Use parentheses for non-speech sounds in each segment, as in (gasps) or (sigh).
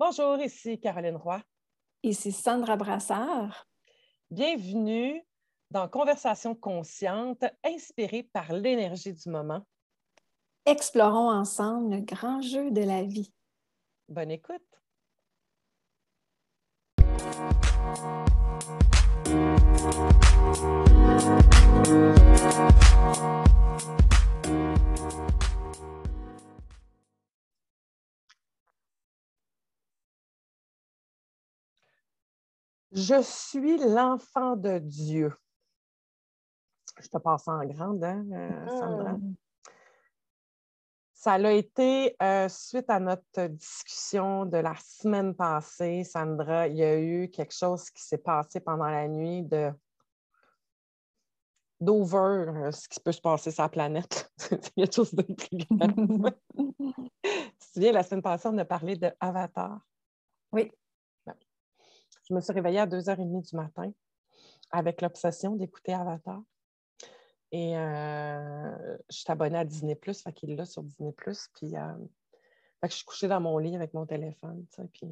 Bonjour, ici Caroline Roy. Ici Sandra Brassard. Bienvenue dans Conversation consciente, inspirée par l'énergie du moment. Explorons ensemble le grand jeu de la vie. Bonne écoute. Je suis l'enfant de Dieu. Je te passe en grande, hein, euh, Sandra? Mm. Ça a été euh, suite à notre discussion de la semaine passée, Sandra. Il y a eu quelque chose qui s'est passé pendant la nuit de d'over euh, ce qui peut se passer sur la planète. il y a quelque chose de plus (laughs) tu te souviens, la semaine passée, on a parlé de Avatar. Oui. Je me suis réveillée à 2h30 du matin avec l'obsession d'écouter Avatar. Et euh, je suis abonnée à Disney+, fait qu'il est là sur Disney+. Puis, euh, fait que je suis couchée dans mon lit avec mon téléphone. Puis, puis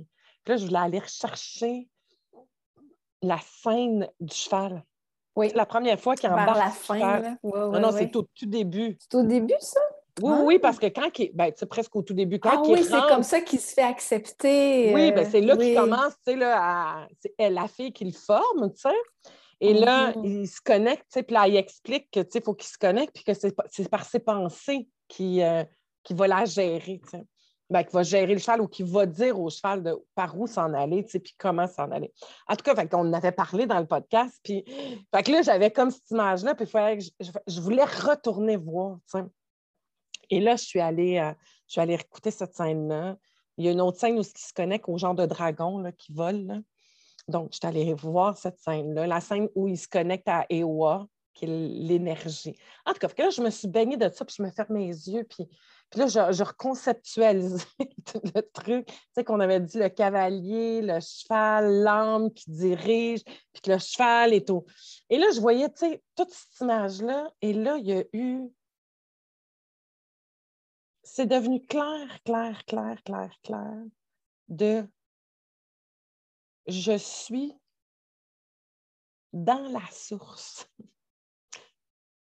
là, je voulais aller rechercher la scène du cheval. Oui. C'est la première fois qu'il Vers embarque la sur le fin. là. Ouais, Non, non, ouais. c'est au tout début. C'est au début, ça? Oui, Ah. oui, parce que quand il... ben, presque au tout début, quand Ah il oui, c'est comme ça qu'il se fait accepter. Oui, euh, ben c'est là oui. qu'il commence, tu sais, là, à... la fille qui le forme, tu sais. Et là, Mhm. il se connecte, tu sais, puis là, il explique que, tu sais, il faut qu'il se connecte, puis que c'est par ses pensées qu'il euh, qu'il va la gérer, tu sais. Ben, qu'il va gérer le cheval ou qu'il va dire au cheval de par où s'en aller, tu sais, puis comment s'en aller. En tout cas, fait qu'on en avait parlé dans le podcast, puis fait que là, j'avais comme cette image-là, puis il fallait que je, je- je voulais retourner voir, tu sais. Et là, je suis allée, euh, je suis allée écouter cette scène-là. Il y a une autre scène où il se connecte au genre de dragon là, qui vole. Donc, je suis allée voir cette scène-là, la scène où il se connecte à Ewa, qui est l'énergie. En tout cas, là, je me suis baignée de ça, puis je me ferme les yeux, puis, là, je, je reconceptualisais (laughs) tout le truc. Tu sais, qu'on avait dit le cavalier, le cheval, l'âme qui dirige, puis que le cheval est au. Et là, je voyais, tu sais, toute cette image-là, et là, il y a eu c'est devenu clair, clair, clair, clair, clair de je suis dans la source.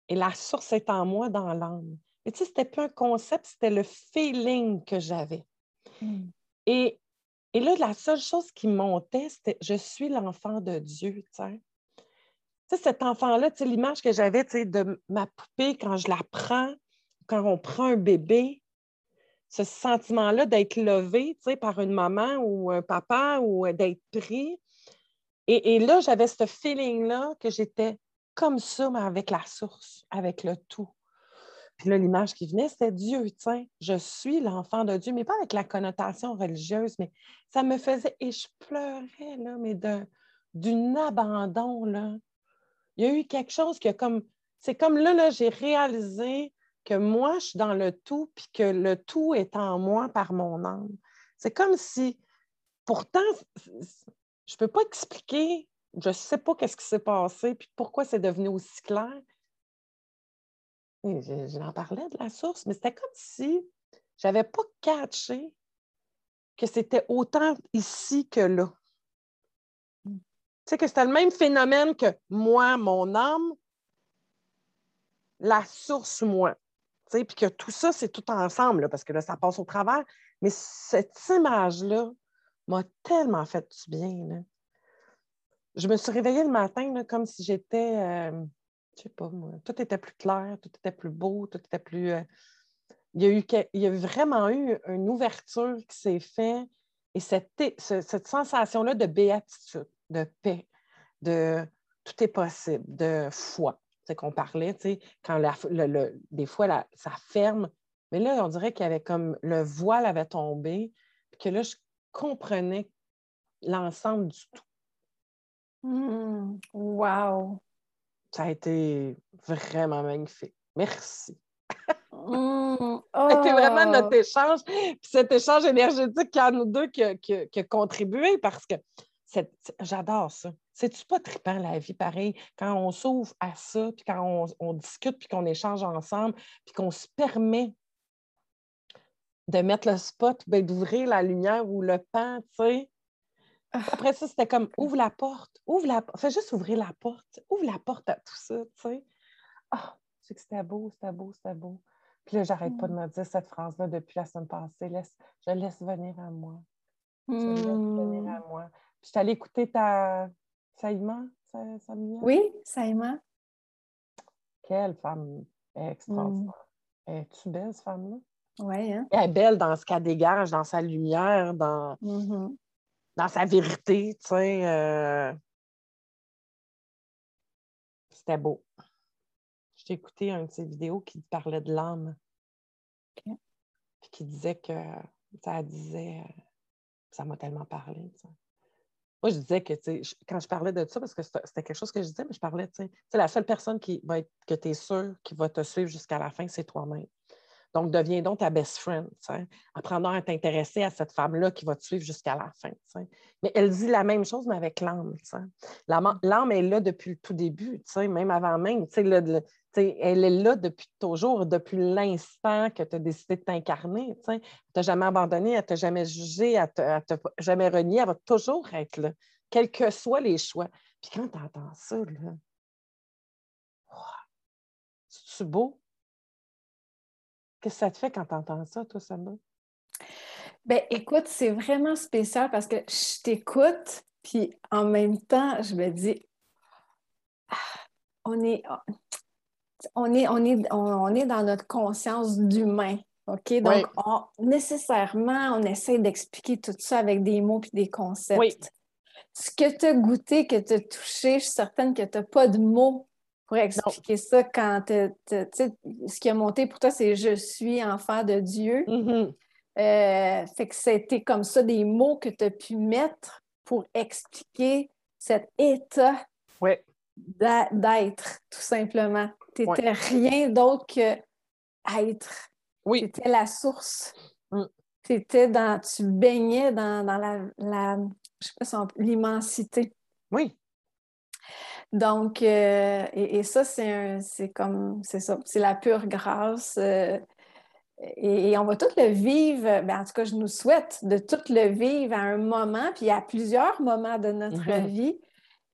Et la source est en moi, dans l'âme. Et tu sais, c'était plus un concept, c'était le feeling que j'avais. Mm. Et, et là, la seule chose qui montait, c'était je suis l'enfant de Dieu, tu sais. Tu sais, cet enfant-là, tu sais, l'image que j'avais, tu sais, de ma poupée quand je la prends, quand on prend un bébé, ce sentiment-là d'être levé, par une maman ou un papa ou euh, d'être pris. Et, et là, j'avais ce feeling-là que j'étais comme ça, mais avec la source, avec le tout. Puis là, l'image qui venait, c'était Dieu, sais. Je suis l'enfant de Dieu, mais pas avec la connotation religieuse, mais ça me faisait, et je pleurais, là, mais d'un abandon, là. Il y a eu quelque chose qui a comme, c'est comme là, là, j'ai réalisé que moi, je suis dans le tout, puis que le tout est en moi par mon âme. C'est comme si, pourtant, je ne peux pas expliquer, je ne sais pas qu'est-ce qui s'est passé, puis pourquoi c'est devenu aussi clair. Et je- J'en parlais de la source, mais c'était comme si je n'avais pas catché que c'était autant ici que là. Tu sais, que c'était le même phénomène que moi, mon âme, la source, moi. Puis que tout ça, c'est tout ensemble, là, parce que là, ça passe au travers. Mais cette image-là m'a tellement fait du bien. Je me suis réveillée le matin là, comme si j'étais, euh, je sais pas moi, tout était plus clair, tout était plus beau, tout était plus. euh, il, y a eu, y a vraiment eu une ouverture qui s'est faite et cette, ce- cette sensation-là de béatitude, de paix, de tout est possible, de foi. C'est qu'on parlait, tu sais, quand la- le- le- des fois la- ça ferme, mais là, on dirait qu'il y avait comme le voile avait tombé, puis que là, je comprenais l'ensemble du tout. Mm. Wow. Ça a été vraiment magnifique. Merci. Mm. (laughs) C'était vraiment Oh. notre échange, puis cet échange énergétique qui a nous deux qui a, qui a- qui a contribué parce que j'adore ça. C'est-tu pas trippant la vie pareil? Quand on s'ouvre à ça, puis quand on, on discute, puis qu'on échange ensemble, puis qu'on se permet de mettre le spot, ben, d'ouvrir la lumière ou le pan, tu sais. Ah. Après ça, c'était comme ouvre la porte, ouvre la porte. Fais juste ouvrir la porte, ouvre la porte à tout ça, tu sais. Ah, c'est que c'était beau, c'était beau, c'était beau. Puis là, j'arrête pas de me dire cette phrase-là depuis la semaine passée. Laisse, je laisse venir à moi. Je laisse venir Hmm. à moi. Puis je suis allée écouter ta Saïma, Sa- Samia. Oui, Saïma. Quelle femme extraordinaire. Es-tu belle, cette femme-là? Oui, hein? Elle est belle dans ce qu'elle dégage, dans sa lumière, dans, Mhm. dans sa vérité, tu sais. euh, C'était beau. Je t'ai écouté une de ses vidéos qui parlait de l'âme. Ok. Puis qui disait que ça disait euh, ça m'a tellement parlé. sais. Moi, je disais que tu sais, quand je parlais de ça, parce que c'était quelque chose que je disais, mais je parlais, tu sais, la seule personne qui va être que tu es sûr qui va te suivre jusqu'à la fin, c'est toi-même. Donc, deviens donc ta best friend. tu sais. Apprends donc à t'intéresser à cette femme-là qui va te suivre jusqu'à la fin. Mais elle dit la même chose, mais avec l'âme. tu sais. La ma- L'âme est là depuis le tout début, tu sais, même avant même. tu sais, le- le- elle est là depuis toujours, depuis l'instant que tu as décidé de t'incarner. Elle ne t'a jamais abandonné, elle ne t'a jamais jugé, elle ne t'a jamais renié. Elle va toujours être là, quels que soient les choix. Puis quand tu entends ça, là, c'est-tu beau? Qu'est-ce que ça te fait quand tu entends ça, toi, Sandra? Ben, écoute, c'est vraiment spécial parce que je t'écoute, puis en même temps, je me dis, ah, on est, on est, on est, on, est dans notre conscience d'humain. OK? Donc, Oui. on- nécessairement, on essaie d'expliquer tout ça avec des mots puis des concepts. Oui. Ce que tu as goûté, que tu as touché, je suis certaine que tu n'as pas de mots pour expliquer ça quand tu ce qui a monté pour toi, c'est je suis enfant de Dieu. Mhm. Euh, fait que c'était comme ça des mots que tu as pu mettre pour expliquer cet état Oui, d'être, tout simplement. Tu n'étais Ouais. rien d'autre que être. oui, C'était la source. Mm. Dans, tu baignais dans, dans la, la- je sais pas si on- l'immensité. oui. Donc, euh, et, et ça, c'est un- c'est comme, c'est ça, c'est la pure grâce. euh, et, et on va tout le vivre, ben, en tout cas, je nous souhaite de tout le vivre à un moment, puis à plusieurs moments de notre Mhm. vie.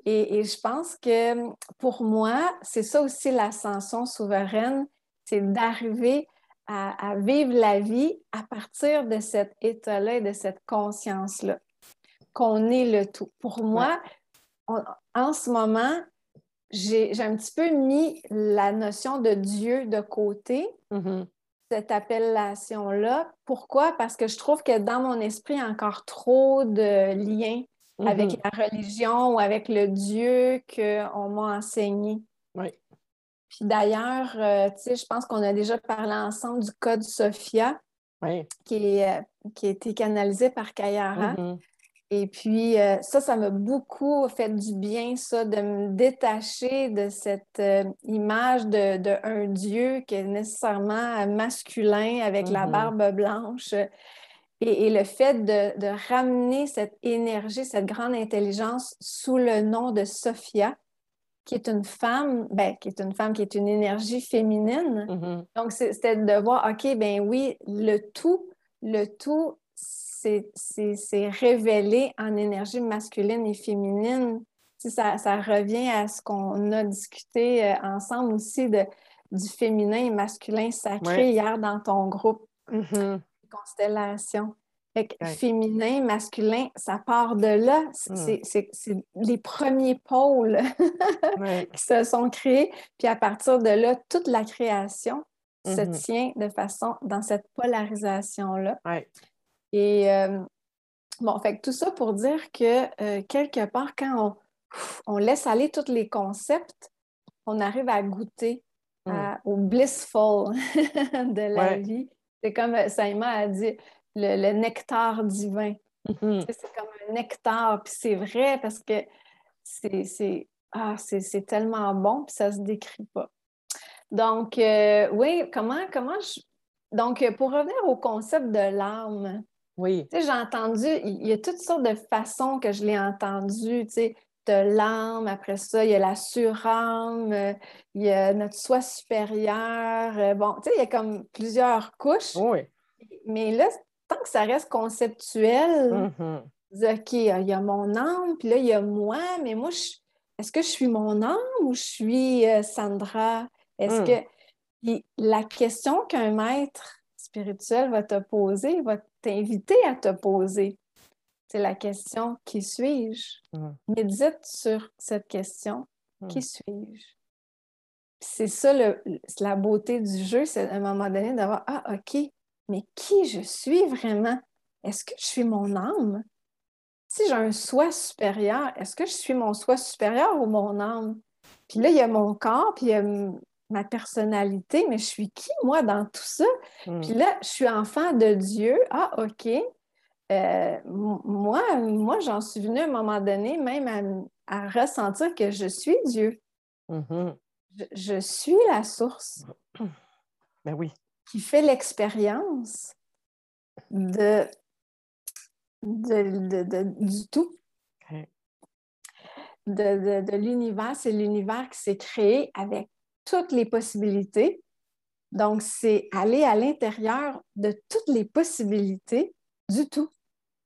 Et, et je pense que pour moi, c'est ça aussi l'ascension souveraine, c'est d'arriver à, à vivre la vie à partir de cet état-là et de cette conscience-là, qu'on est le tout. Pour moi, on- en ce moment, j'ai un petit peu mis la notion de Dieu de côté, Mhm. cette appellation-là. Pourquoi? Parce que je trouve que dans mon esprit, il y a encore trop de liens Avec la religion ou avec le Dieu qu'on m'a enseigné. Oui. Puis d'ailleurs, euh, tu sais, je pense qu'on a déjà parlé ensemble du code Sophia, Oui. qui, est, euh, qui a été canalisé par Kayara. Mhm. Et puis, euh, ça, ça m'a beaucoup fait du bien, ça, de me détacher de cette euh, image de, de un Dieu qui est nécessairement masculin avec la Mhm. barbe blanche. Et, et le fait de, de ramener cette énergie, cette grande intelligence sous le nom de Sophia, qui est une femme, ben, qui est une femme qui est une énergie féminine. Mhm. Donc, c'est- c'était de voir, OK, ben oui, le tout, le tout, c'est révélé en énergie masculine et féminine. Tu sais, ça, ça revient à ce qu'on a discuté euh, ensemble aussi de, du féminin et masculin sacré Ouais. hier dans ton groupe Mhm. Constellation. Fait que Ouais. féminin, masculin, ça part de là. Mm. C'est c'est les premiers pôles (laughs) Ouais. qui se sont créés. Puis à partir de là, toute la création se Mhm. tient de façon dans cette polarisation-là. Ouais. Et euh, bon, fait que tout ça pour dire que euh, quelque part, quand on, on laisse aller tous les concepts, on arrive à goûter à- au blissful (laughs) de la vie. C'est comme euh, Saïma a dit, le, le nectar divin. Mhm. C'est comme un nectar, puis c'est vrai parce que c'est ah, tellement bon, puis ça se décrit pas. Donc, euh, oui, comment, comment je... Donc, euh, pour revenir au concept de l'âme, Oui. j'ai entendu, il y a toutes sortes de façons que je l'ai entendu, tu sais, de l'âme, après ça, il y a la surâme, il y a notre soi supérieur, euh, bon, tu sais, il y a comme plusieurs couches. Oui. mais là, tant que ça reste conceptuel, Mhm. OK, il y a mon âme, puis là, il y a moi, mais moi, je- est-ce que je suis mon âme ou je suis euh, Sandra? Est-ce Mm. que. Puis la question qu'un maître spirituel va te poser, va t'inviter à te poser, c'est la question qui suis-je? Médite sur cette question. Qui suis-je? C'est ça le- la beauté du jeu, c'est à un moment donné d'avoir Ah, OK, mais qui je suis vraiment? Est-ce que je suis mon âme? Si j'ai un soi supérieur, est-ce que je suis mon soi supérieur ou mon âme? Puis là, il y a mon corps, puis il y a ma personnalité, mais je suis qui, moi, dans tout ça? Mm. Puis là, je suis enfant de Dieu. Ah, OK. Euh, moi, moi j'en suis venue à un moment donné même à, à ressentir que je suis Dieu. Mhm. Je, je suis la source (clears throat) Ben oui. qui fait l'expérience de, de, de- de- du tout, Ok. de, de- de l'univers. C'est l'univers qui s'est créé avec toutes les possibilités. Donc, c'est aller à l'intérieur de toutes les possibilités du tout.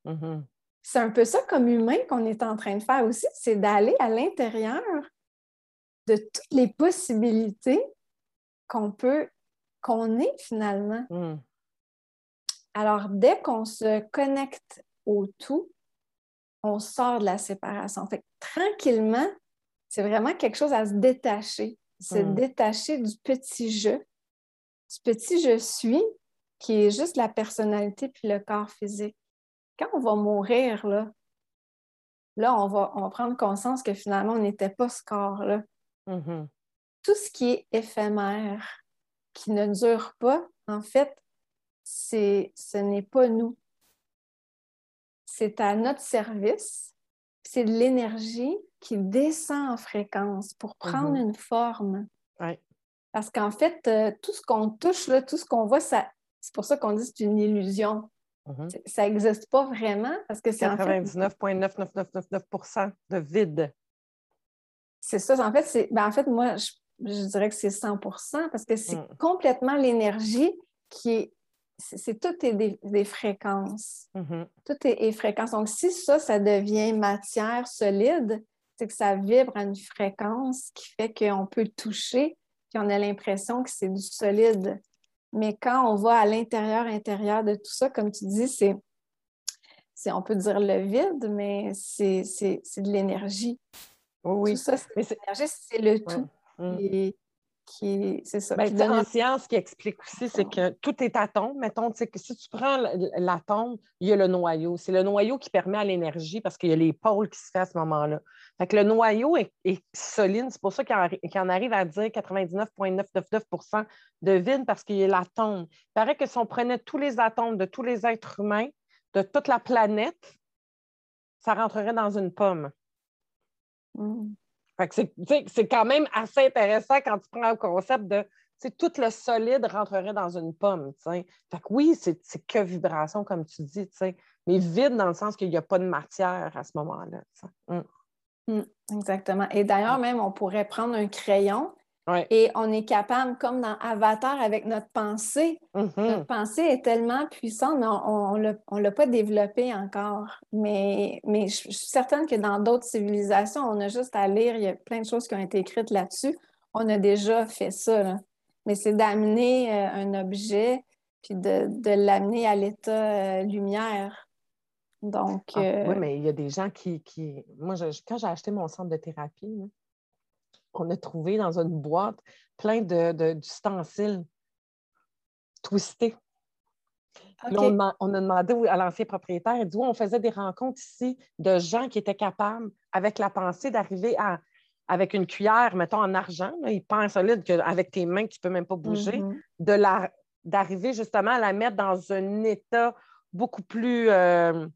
Mhm. C'est un peu ça comme humain qu'on est en train de faire aussi, c'est d'aller à l'intérieur de toutes les possibilités qu'on peut, qu'on est finalement. Mm. Alors, dès qu'on se connecte au tout, on sort de la séparation. Fait que tranquillement, c'est vraiment quelque chose à se détacher, se Mm. détacher du petit je, du petit je suis, qui est juste la personnalité puis le corps physique. Quand on va mourir, là, là, on va, on va prendre conscience que finalement, on n'était pas ce corps-là. Mhm. Tout ce qui est éphémère, qui ne dure pas, en fait, c'est, ce n'est pas nous. C'est à notre service. C'est de l'énergie qui descend en fréquence pour prendre Mhm. une forme. Ouais. Parce qu'en fait, euh, tout ce qu'on touche, là, tout ce qu'on voit, ça, c'est pour ça qu'on dit que c'est une illusion. Mhm. Ça n'existe pas vraiment parce que c'est en fait, 99,99999% de vide. c'est ça. En fait, c'est, ben, en fait moi, je, je dirais que c'est 100% parce que c'est Mm. complètement l'énergie qui est. C'est, tout est des, des fréquences. Mhm. Tout est, est fréquence. Donc, si ça, ça devient matière solide, c'est que ça vibre à une fréquence qui fait qu'on peut le toucher, puis on a l'impression que c'est du solide. Mais quand on va à l'intérieur, intérieur de tout ça, comme tu dis, c'est, c'est on peut dire le vide, mais c'est, c'est, c'est de l'énergie. Oui, oui. Tout ça, c'est Mais de c'est- l'énergie, c'est le tout. Mm. Qui- c'est ça. Ben, qui donne en science, ce qui explique aussi, c'est que tout est atome. Mettons, que si tu prends l'atome, il y a le noyau. C'est le noyau qui permet à l'énergie parce qu'il y a les pôles qui se font à ce moment-là. Fait que le noyau est, est solide. C'est pour ça qu'il en, arrive à dire 99,999% de vide parce qu'il y a l'atome. Il paraît que si on prenait tous les atomes de tous les êtres humains, de toute la planète, ça rentrerait dans une pomme. Mm. C'est, quand même assez intéressant quand tu prends le concept de tout le solide rentrerait dans une pomme. Fait que oui, c'est, c'est que vibration, comme tu dis, mais vide dans le sens qu'il n'y a pas de matière à ce moment-là. sais. Mm. Exactement. Et d'ailleurs, même, on pourrait prendre un crayon Ouais. et on est capable, comme dans Avatar, avec notre pensée. Mhm. Notre pensée est tellement puissante, mais on ne l'a pas développée encore. Mais, mais je, je suis certaine que dans d'autres civilisations, on a juste à lire, il y a plein de choses qui ont été écrites là-dessus. On a déjà fait ça. là. Mais c'est d'amener euh, un objet puis de, de l'amener à l'état euh, lumière. Donc, Ah, euh, Oui, mais il y a des gens qui. qui... Moi, je- quand j'ai acheté mon centre de thérapie, là, on a trouvé dans une boîte plein de, de- d'ustensiles twistés. On, a demandé à l'ancien propriétaire, il dit on faisait des rencontres ici de gens qui étaient capables, avec la pensée, d'arriver à, avec une cuillère, mettons en argent, là, hyper solide, qu'avec tes mains, tu ne peux même pas bouger, Mhm. de la, d'arriver justement à la mettre dans un état beaucoup plus. euh,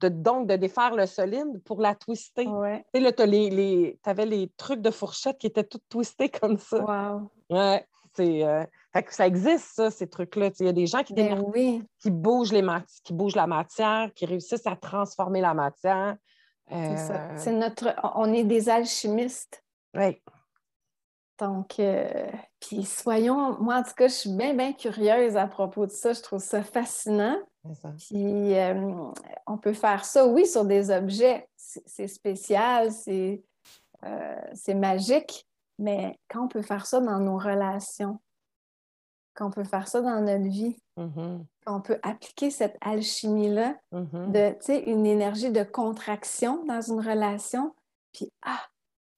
de, donc, de défaire le solide pour la twister. Ouais. Tu sais, là, tu les, les, avais les trucs de fourchette qui étaient tous twistés (laughs) comme ça. Wow. Ouais, c'est. euh, fait que ça existe, ça, ces trucs-là. Il y a des gens qui, Ben oui. qui, bougent les mat- qui bougent la matière, qui réussissent à transformer la matière. C'est ça. Euh, C'est notre, on est des alchimistes. ouais. Donc, euh, puis soyons, moi en tout cas, je suis bien, bien curieuse à propos de ça. Je trouve ça fascinant. Puis euh, on peut faire ça, oui, sur des objets. C'est spécial, c'est magique, mais quand on peut faire ça dans nos relations, qu'on peut faire ça dans notre vie, mm-hmm. qu'on peut appliquer cette alchimie-là mm-hmm. de, tu sais, une énergie de contraction dans une relation, puis, ah,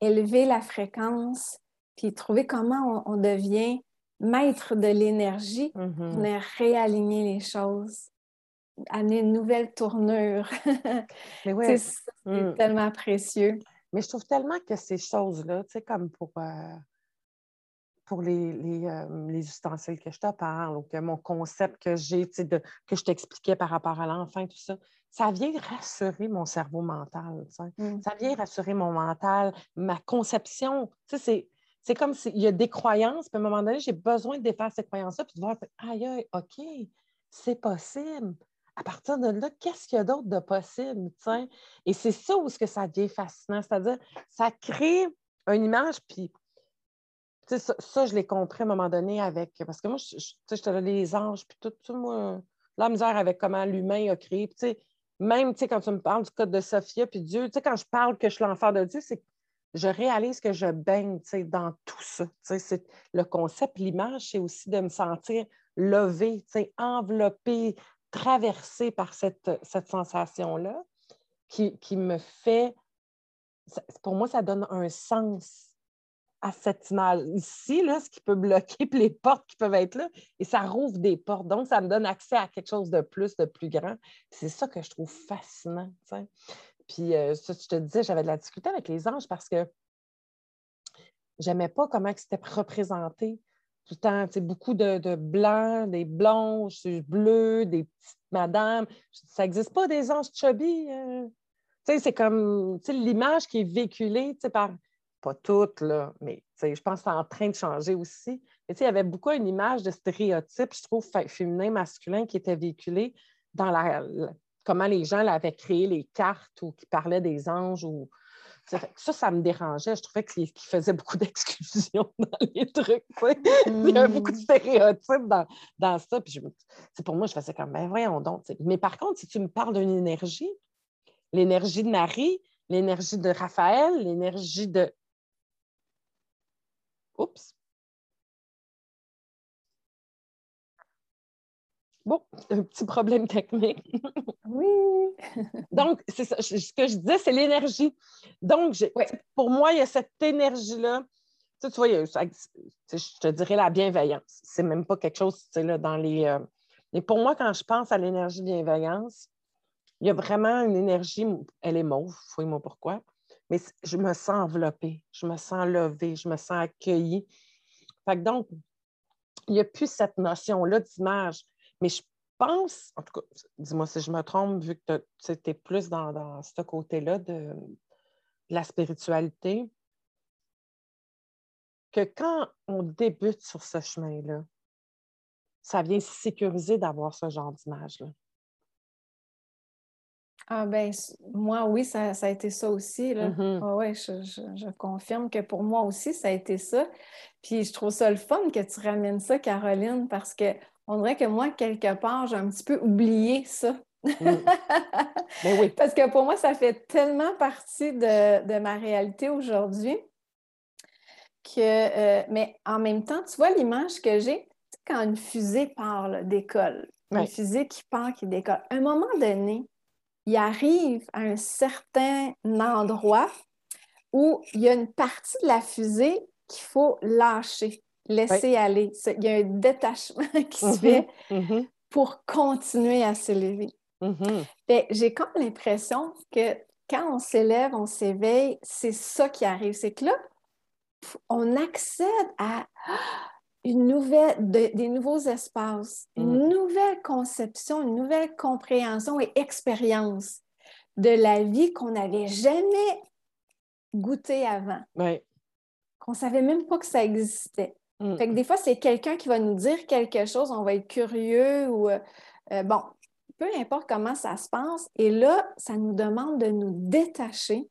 élever la fréquence, puis trouver comment on, devient maître de l'énergie pour mm-hmm. réaligner les choses, amener une nouvelle tournure. (laughs) c'est mm. tellement précieux. Mais je trouve tellement que ces choses-là, tu sais, comme pour... Euh, pour les, euh, les, ustensiles que je te parle ou que mon concept que j'ai, que je t'expliquais par rapport à l'enfant, tout ça, ça vient rassurer mon cerveau mental. Mmh. Ça vient rassurer mon mental, ma conception. C'est, c'est comme s'il y a des croyances, puis à un moment donné, j'ai besoin de défaire ces croyances-là, puis de voir, aïe, aïe, OK, c'est possible. À partir de là, qu'est-ce qu'il y a d'autre de possible? Et c'est ça où ce que ça devient fascinant, c'est-à-dire, ça crée une image, puis ça, je l'ai compris à un moment donné avec. Parce que moi, je, je, te les anges, puis tout, tout, moi, la misère avec comment l'humain a créé. Puis, même quand tu me parles du code de Sophia, puis Dieu, quand je parle que je suis l'enfant de Dieu, c'est je réalise que je baigne dans tout ça. C'est, le concept, l'image, c'est aussi de me sentir levé, enveloppé, traversé par cette, sensation-là qui, me fait. Pour moi, ça donne un sens à cette image ici, là, ce qui peut bloquer, les portes qui peuvent être là, et ça rouvre des portes. Donc, ça me donne accès à quelque chose de plus, de plus grand. C'est ça que je trouve fascinant. Puis, euh, ça, je te disais, j'avais de la difficulté avec les anges parce que j'aimais pas comment c'était représenté. Tout le temps, beaucoup de, blancs, des blanches, des bleus, des petites madames. Ça n'existe pas des anges chubby. Euh? C'est comme l'image qui est véhiculée par pas toutes, là, mais je pense que c'est en train de changer aussi. Il y avait beaucoup une image de stéréotype, je trouve, féminin, masculin, qui était véhiculé dans la, comment les gens avaient créé les cartes ou qui parlaient des anges. Ou, ça, ça me dérangeait. Je trouvais qu'ils faisaient beaucoup (laughs) d'exclusion dans les trucs. Il y avait beaucoup de mm. stéréotypes dans, dans ça. Puis je, pour moi, je faisais comme, ben voyons donc. Mais par contre, si tu me parles d'une énergie, l'énergie de Marie, l'énergie de Raphaël, l'énergie de Oups. Bon, un petit problème technique. oui. (laughs) Donc, c'est ça. Ce que je disais, c'est l'énergie. Donc, pour moi, il y a cette énergie-là. Tu, vois, je te dirais la bienveillance. C'est même pas quelque chose, tu sais, là, dans les. Euh, mais pour moi, quand je pense à l'énergie bienveillance, il y a vraiment une énergie, elle est mauve, fouille-moi pourquoi, mais je me sens enveloppée, je me sens levée, je me sens accueillie. Fait donc, il n'y a plus cette notion-là d'image. Mais je pense, en tout cas, dis-moi si je me trompe, vu que tu es plus dans, ce côté-là de, la spiritualité, que quand on débute sur ce chemin-là, ça vient sécuriser d'avoir ce genre d'image-là. Ah ben, moi, oui, ça, a été ça aussi. Là. Mm-hmm. Ah ouais, je, confirme que pour moi aussi, ça a été ça. Puis je trouve ça le fun que tu ramènes ça, Caroline, parce que on dirait que moi, quelque part, j'ai un petit peu oublié ça. Mm. (laughs) Ben oui. Parce que pour moi, ça fait tellement partie de, ma réalité aujourd'hui que, euh, mais en même temps, tu vois l'image que j'ai, quand une fusée part d'école, une fusée qui part, qui décolle, à un moment donné, il arrive à un certain endroit où il y a une partie de la fusée qu'il faut lâcher, laisser aller. Il y a un détachement (laughs) qui se mm-hmm. fait mm-hmm. pour continuer à s'élever. Mm-hmm. Ben, j'ai comme l'impression que quand on s'élève, on s'éveille, c'est ça qui arrive. C'est que là, on accède à (gasps) une nouvelle, des nouveaux espaces, une mm. nouvelle conception, une nouvelle compréhension et expérience de la vie qu'on n'avait jamais goûté avant. Qu'on ne savait même pas que ça existait. Mm. Fait que des fois, c'est quelqu'un qui va nous dire quelque chose, on va être curieux ou euh, euh, bon, peu importe comment ça se passe. Et là, ça nous demande de nous détacher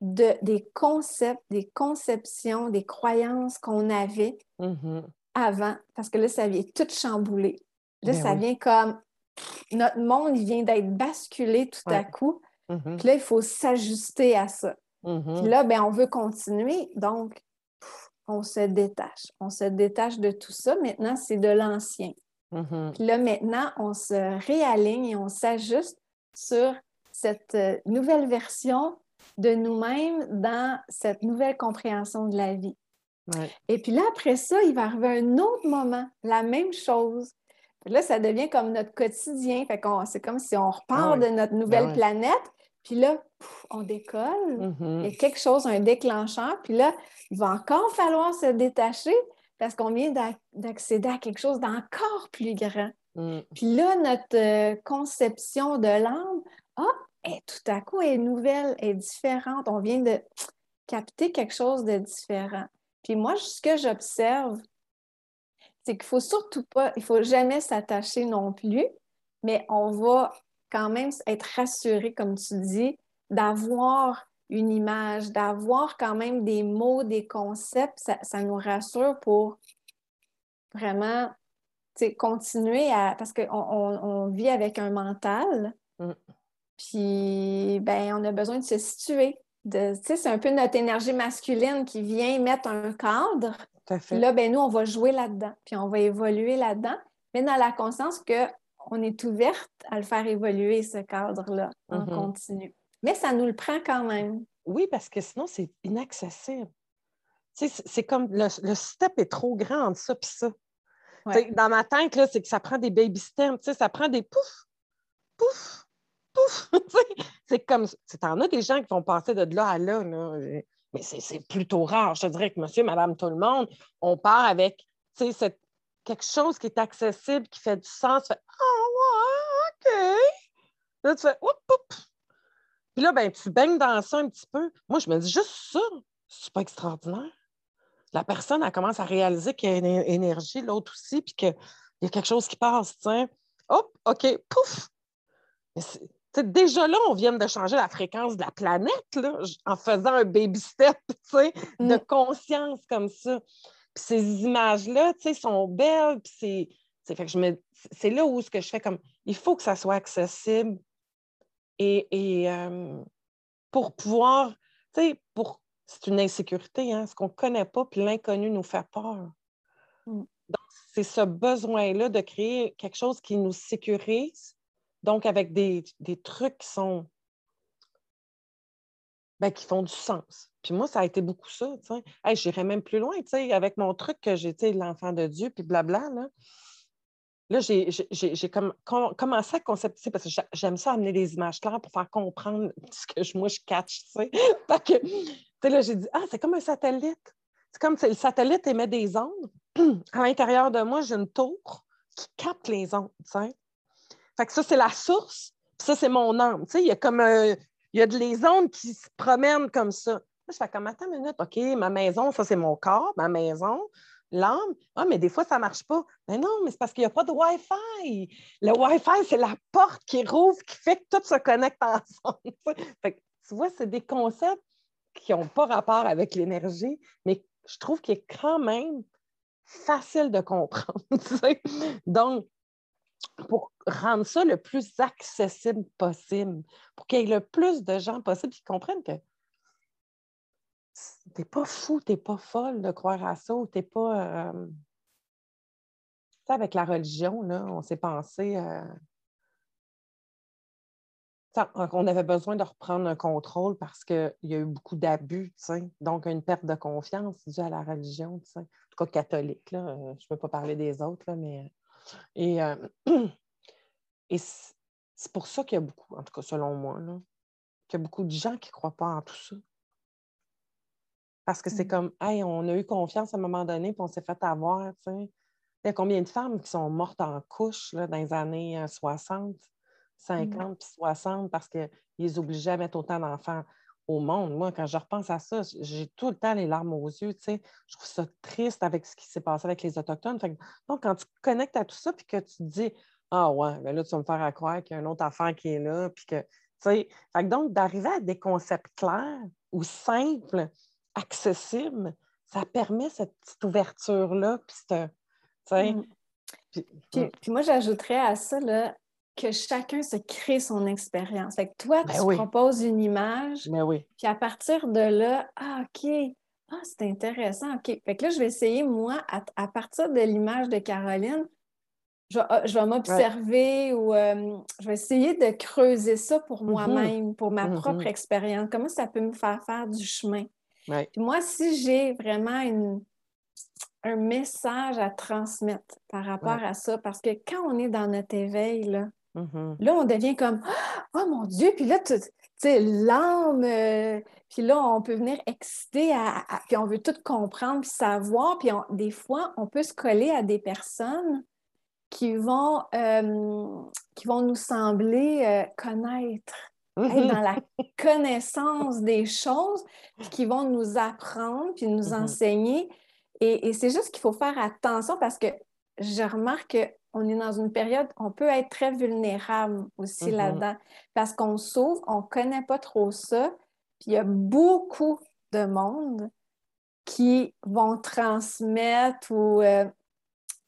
de, des concepts, des conceptions, des croyances qu'on avait Mhm. avant, parce que là, ça vient tout chambouler. Là, Ben ça oui. vient comme notre monde, il vient d'être basculé tout à coup. Mhm. Puis là, il faut s'ajuster à ça. Mhm. Puis là, ben, on veut continuer, donc on se détache. On se détache de tout ça. Maintenant, c'est de l'ancien. Mhm. Puis là, maintenant, on se réaligne et on s'ajuste sur cette euh, nouvelle version de nous-mêmes dans cette nouvelle compréhension de la vie. Ouais. Et puis là, après ça, il va arriver un autre moment, la même chose. Puis là, ça devient comme notre quotidien. Fait qu'on, c'est comme si on repart Ah de notre nouvelle oui. planète. Puis là, on décolle. Mhm. Il y a quelque chose, un déclencheur. Puis là, il va encore falloir se détacher parce qu'on vient d'ac- d'accéder à quelque chose d'encore plus grand. Mhm. Puis là, notre euh, conception de l'âme, ah, est tout à coup est nouvelle, est différente. On vient de capter quelque chose de différent. Puis moi, ce que j'observe, c'est qu'il faut surtout pas, il faut jamais s'attacher non plus, mais on va quand même être rassuré, comme tu dis, d'avoir une image, d'avoir quand même des mots, des concepts, ça, ça nous rassure pour vraiment continuer à. Parce qu'on on, on vit avec un mental, Mm. puis ben, on a besoin de se situer. De, c'est un peu notre énergie masculine qui vient mettre un cadre. Tout à Puis fait. là, ben, nous, on va jouer là-dedans, puis on va évoluer là-dedans, mais dans la conscience qu'on est ouverte à le faire évoluer, ce cadre-là, en Mhm. continu. Mais ça nous le prend quand même. Oui, parce que sinon, c'est inaccessible. Tu sais, c'est- comme le, le step est trop grand entre ça et ça. Ouais. Dans ma tête, là, c'est que ça prend des baby steps, tu sais, ça prend des pouf, pouf, pouf. (laughs) Tu sais, c'est comme tu en as des gens qui vont passer de là à là, là. mais c'est c'est plutôt rare. Je te dirais que monsieur, madame, tout le monde, on part avec tu sais, cette- quelque chose qui est accessible, qui fait du sens. Tu fais Ah ouais, OK. Là, tu fais Oup, oup. Puis là, ben, tu baignes dans ça un petit peu. Moi, je me dis juste ça, c'est pas extraordinaire. La personne, elle commence à réaliser qu'il y a une énergie, l'autre aussi, puis qu'il y a quelque chose qui passe, tiens. Hop, OK, pouf! Mais déjà là, on vient de changer la fréquence de la planète, là, en faisant un baby step, tu sais, de Mm. conscience comme ça. Puis ces images-là, tu sais, sont belles, puis c'est... c'est- Fait que je me... C'est là où ce que je fais comme... Il faut que ça soit accessible et, et, euh, pour pouvoir, tu sais, pour, c'est une insécurité, hein, ce qu'on ne connaît pas, puis l'inconnu nous fait peur. Mm. Donc, c'est ce besoin-là de créer quelque chose qui nous sécurise, donc avec des, des trucs qui sont, ben, qui font du sens. Puis moi, ça a été beaucoup ça. Hey, j'irais même plus loin, avec mon truc que j'étais l'enfant de Dieu, puis blabla, là. Là, j'ai- j'ai j'ai- j'ai comme, com- commencé à concepter, parce que j'a- j'aime ça amener des images claires pour faire comprendre (laughs) ce que je- moi, je catch. (laughs) Fait que, là, j'ai dit, ah, c'est comme un satellite. C'est comme le satellite émet des ondes. (clears throat) À l'intérieur de moi, j'ai une tour qui capte les ondes. Fait que ça, c'est la source, puis ça, c'est mon âme. Il y a comme il y a de les ondes qui se promènent comme ça. Je fais comme, attends une minute, OK, ma maison, ça, c'est mon corps, ma maison, l'âme. Ah, mais des fois, ça ne marche pas. Mais non, mais c'est parce qu'il n'y a pas de Wi-Fi. Le Wi-Fi, c'est la porte qui rouvre, qui fait que tout se connecte (laughs) ensemble. Fait que, tu vois, c'est des concepts qui n'ont pas rapport avec l'énergie, mais je trouve qu'il est quand même facile de comprendre. (laughs) Donc, pour rendre ça le plus accessible possible, pour qu'il y ait le plus de gens possible qui comprennent que t'es pas fou, t'es pas folle de croire à ça, ou t'es pas. euh, Tu sais, avec la religion, là, on s'est pensé. euh, On avait besoin de reprendre un contrôle parce qu'il y a eu beaucoup d'abus, donc une perte de confiance due à la religion, tu sais. en tout cas catholique. Là. euh, Je ne peux pas parler des autres, là, mais. Et, euh, (clears throat) et c'est c'est pour ça qu'il y a beaucoup, en tout cas selon moi, là, qu'il y a beaucoup de gens qui ne croient pas en tout ça. Parce que c'est Mm. comme, hey, on a eu confiance à un moment donné, puis on s'est fait avoir. Il y a combien de femmes qui sont mortes en couche là, dans les années euh, 60, 50 puis 60 parce qu'ils obligeaient à mettre autant d'enfants au monde? Moi, quand je repense à ça, j'ai tout le temps les larmes aux yeux. Je trouve ça triste avec ce qui s'est passé avec les Autochtones. Fait que, donc, quand tu connectes à tout ça, puis que tu te dis, ah ouais, mais là, tu vas me faire à croire qu'il y a une autre affaire qui est là, puis que, tu donc, d'arriver à des concepts clairs ou simples, accessibles, ça permet cette petite ouverture-là. Puis, mm. puis, moi, j'ajouterais à ça là, que chacun se crée son expérience. Fait que toi, ben tu proposes une image, ben oui. puis à partir de là, ah, OK, ah, c'est intéressant, OK. Fait que là, je vais essayer, moi, à partir de l'image de Caroline, je vais, ah, m'observer ou euh, je vais essayer de creuser ça pour mm-hmm. moi-même, pour ma mm-hmm. propre expérience. Comment ça peut me faire faire du chemin? Moi, si j'ai vraiment une, un message à transmettre par rapport à ça, parce que quand on est dans notre éveil, là, mm-hmm. là on devient comme Oh mon Dieu! Puis là, tu sais, l'âme, euh, puis là, on peut venir exciter, à, puis on veut tout comprendre, puis savoir, puis des fois, on peut se coller à des personnes qui vont, euh, qui vont nous sembler euh, connaître, être dans la (laughs) connaissance des choses, puis qui vont nous apprendre, puis nous mm-hmm. enseigner. Et, c'est juste qu'il faut faire attention parce que je remarque qu'on est dans une période, on peut être très vulnérable aussi mm-hmm. là-dedans parce qu'on s'ouvre, on ne connaît pas trop ça, puis il y a beaucoup de monde qui vont transmettre ou euh,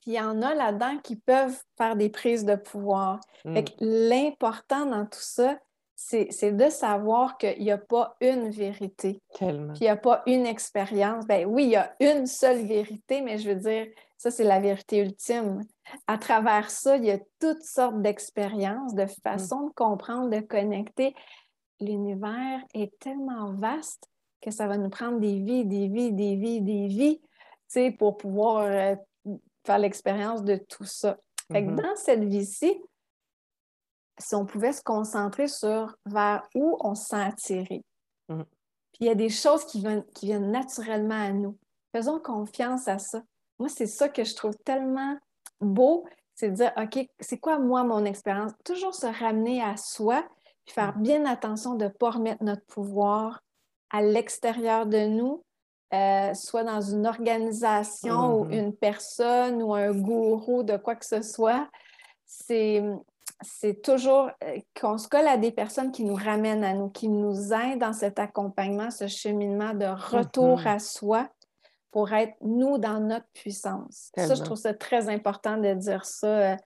puis il y en a là-dedans qui peuvent faire des prises de pouvoir. Hmm. l'important dans tout ça, c'est de savoir qu'il n'y a pas une vérité. Tellement. Puis il n'y a pas une expérience. Ben oui, il y a une seule vérité, mais je veux dire, ça, c'est la vérité ultime. À travers ça, il y a toutes sortes d'expériences, de façons de comprendre, de connecter. L'univers est tellement vaste que ça va nous prendre des vies, des vies, des vies, des vies, tu sais, pour pouvoir euh, faire l'expérience de tout ça. Fait que mm-hmm. dans cette vie-ci, si on pouvait se concentrer sur vers où on se sent attiré. Mm-hmm. Puis il y a des choses qui viennent, qui viennent naturellement à nous. Faisons confiance à ça. Moi, c'est ça que je trouve tellement beau, c'est de dire, OK, c'est quoi moi mon expérience? Toujours se ramener à soi, puis faire mm. bien attention de ne pas remettre notre pouvoir à l'extérieur de nous, euh, soit dans une organisation ou mm-hmm. une personne ou un gourou de quoi que ce soit, c'est, toujours euh, qu'on se colle à des personnes qui nous ramènent à nous, qui nous aident dans cet accompagnement, ce cheminement de retour mm-hmm. à soi pour être nous dans notre puissance. Ça, je trouve ça très important de dire ça euh,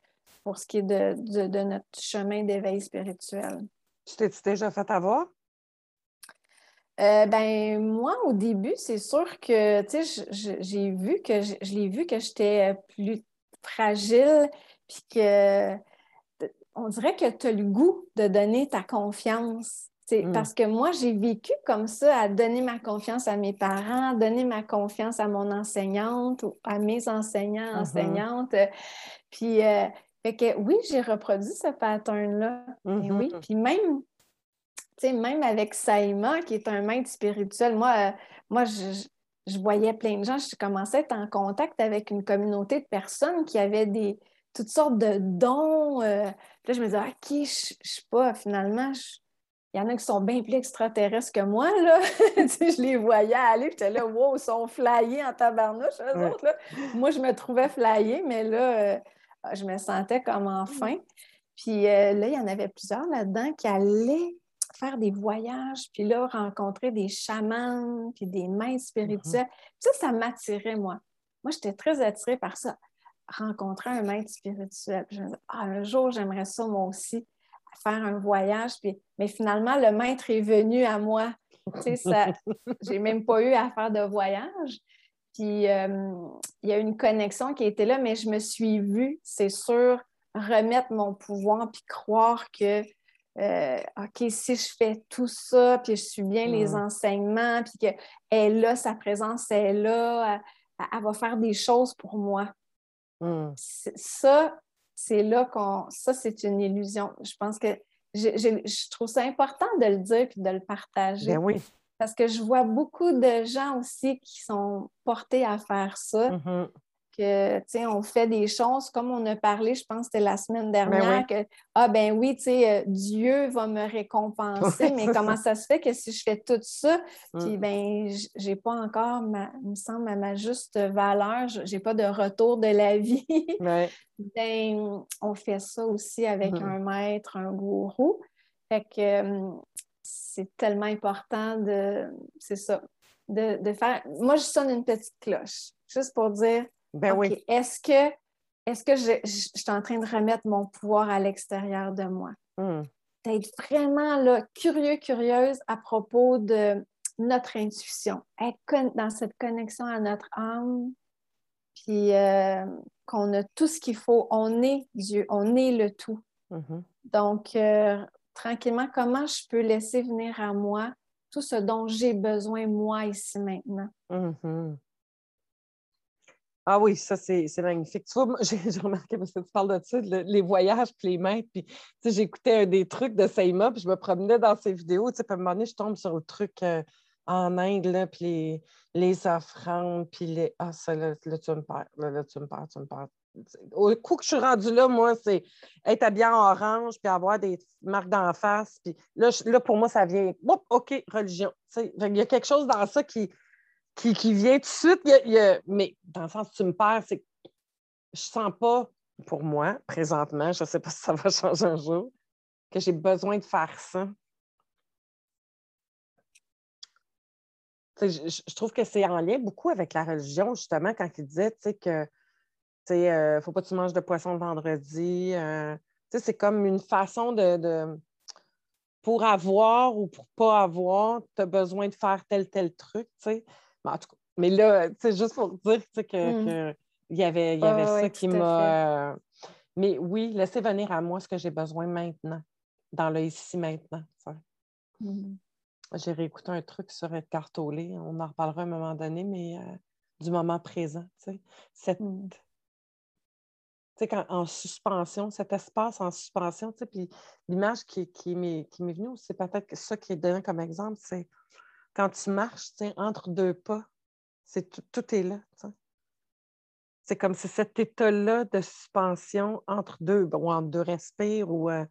pour ce qui est de, de notre chemin d'éveil spirituel. Tu t'es déjà fait avoir? Euh, ben, moi, au début, c'est sûr que, tu sais, j'ai vu que je, l'ai vu que j'étais plus fragile, puis que on dirait que tu as le goût de donner ta confiance. Mm. Parce que moi, j'ai vécu comme ça, à donner ma confiance à mes parents, donner ma confiance à mon enseignante ou à mes enseignants, mm-hmm. enseignantes. Puis, euh, fait que oui, j'ai reproduit ce pattern-là. Mm-hmm. Oui, puis même même avec Saïma, qui est un maître spirituel, moi, euh, moi je, voyais plein de gens, je commençais à être en contact avec une communauté de personnes qui avaient des, toutes sortes de dons. Euh, là, je me disais, ah, qui je ne suis pas, finalement, il y en a qui sont bien plus extraterrestres que moi, là. (laughs) je les voyais aller, j'étais là, wow, ils sont flyés en tabarnouche, eux autres, là. Moi, je me trouvais flyée, mais là, euh, je me sentais comme enfin. Puis là, il y en avait plusieurs là-dedans qui allaient faire des voyages, puis là, rencontrer des chamans, puis des mains spirituelles. Mm-hmm. Ça, ça m'attirait, moi. Moi, j'étais très attirée par ça. Rencontrer un maître spirituel. Je me disais, ah, un jour, j'aimerais ça, moi aussi, faire un voyage. Puis... Mais finalement, le maître est venu à moi. Tu sais, ça... (laughs) j'ai même pas eu à faire de voyage. Puis euh, il y a une connexion qui était là, mais je me suis vue, c'est sûr, remettre mon pouvoir puis croire que euh, OK, si je fais tout ça, puis je suis bien les mm. enseignements, puis qu'elle est là, sa présence est là, elle, va faire des choses pour moi. Mm. Ça, c'est là qu'on. Ça, c'est une illusion. Je pense que je, trouve ça important de le dire puis de le partager. Ben oui. Parce que je vois beaucoup de gens aussi qui sont portés à faire ça. Mm-hmm que, on fait des choses, comme on a parlé, je pense c'était la semaine ben dernière, que, ah ben oui, tu sais, euh, Dieu va me récompenser, mais comment ça se fait que si je fais tout ça, puis mm. ben, j'ai pas encore, ma, il me semble, à ma juste valeur, j'ai pas de retour de la (laughs) vie, ben, on fait ça aussi avec mm-hmm. un maître, un gourou. Fait que c'est tellement important de, c'est ça, de, faire. Moi, je sonne une petite cloche, juste pour dire, ben oui. est-ce que, est-ce que je, suis en train de remettre mon pouvoir à l'extérieur de moi? Hmm. D'être vraiment là, curieux, curieuse à propos de notre intuition, être dans cette connexion à notre âme, puis euh, qu'on a tout ce qu'il faut. On est Dieu, on est le tout. Mm-hmm. Donc, euh, tranquillement, comment je peux laisser venir à moi tout ce dont j'ai besoin, moi, ici, maintenant? Mm-hmm. Ah oui, ça, c'est magnifique. Tu vois, (laughs) j'ai remarqué, parce que tu parles de ça, les voyages, puis les maîtres, puis j'écoutais un des trucs de Seima, puis je me promenais dans ses vidéos, tu sais, à un moment donné, je tombe sur le truc euh, en Inde, là, puis les, les offrandes, puis les... Ah, ça, là, tu me perds, là, tu me perds, tu me perds au coup que je suis rendue là, moi, c'est être habillée en orange, puis avoir des marques d'en face. Puis là, là, pour moi, ça vient, OK, religion. Il y a quelque chose dans ça qui, qui, vient tout de suite. mais dans le sens tu me perds, c'est que je sens pas, pour moi, présentement, je ne sais pas si ça va changer un jour, que j'ai besoin de faire ça. Je, je, trouve que c'est en lien beaucoup avec la religion, justement, quand il disait que il ne euh, faut pas que tu manges de poisson le vendredi. Euh, c'est comme une façon de, Pour avoir ou pour pas avoir, tu as besoin de faire tel, tel truc. Mais, en tout cas, mais là, c'est juste pour dire que, mmh. y avait, y avait ça qui m'a. Euh, mais oui, laissez venir à moi ce que j'ai besoin maintenant, dans le ici maintenant. Mmh. J'ai réécouté un truc sur être cartolé. On en reparlera à un moment donné, mais du moment présent. Cette, mmh sais, en suspension, cet espace en suspension, puis l'image qui, qui m'est venue, c'est peut-être ça qui est donné comme exemple, c'est quand tu marches, entre deux pas, c'est tout, est là, C'est comme si cet état-là de suspension entre deux, ou entre deux respires, ou euh,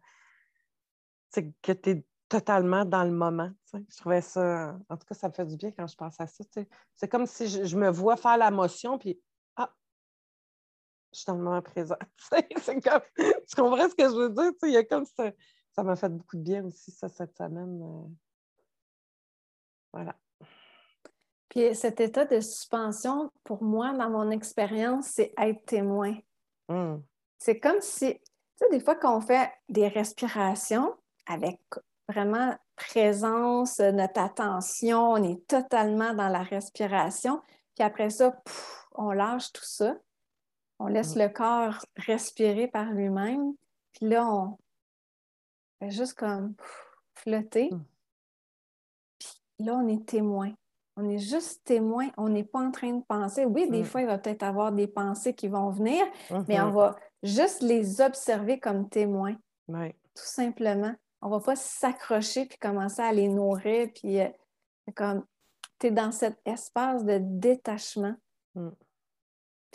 que tu es totalement dans le moment. Je trouvais ça, en tout cas, ça me fait du bien quand je pense à ça. C'est comme si je, me vois faire la motion, puis je suis dans le moment présent. (laughs) tu comprends ce que je veux dire? Il y a comme ça. Ça m'a fait beaucoup de bien aussi, ça, cette semaine. Voilà. Puis cet état de suspension, pour moi, dans mon expérience, c'est être témoin. Mmh. C'est comme si, tu sais, des fois qu'on fait des respirations avec vraiment présence, notre attention, on est totalement dans la respiration, puis après ça, on lâche tout ça. On laisse mm. le corps respirer par lui-même. Puis là, on fait juste comme flotter. Mm. Là, on est témoin. On est juste témoin. On n'est pas en train de penser. Oui, des mm. fois, il va peut-être avoir des pensées qui vont venir, mais on mm-hmm. va juste les observer comme témoins. Tout simplement. On ne va pas s'accrocher puis commencer à les nourrir. Puis, euh, comme, tu es dans cet espace de détachement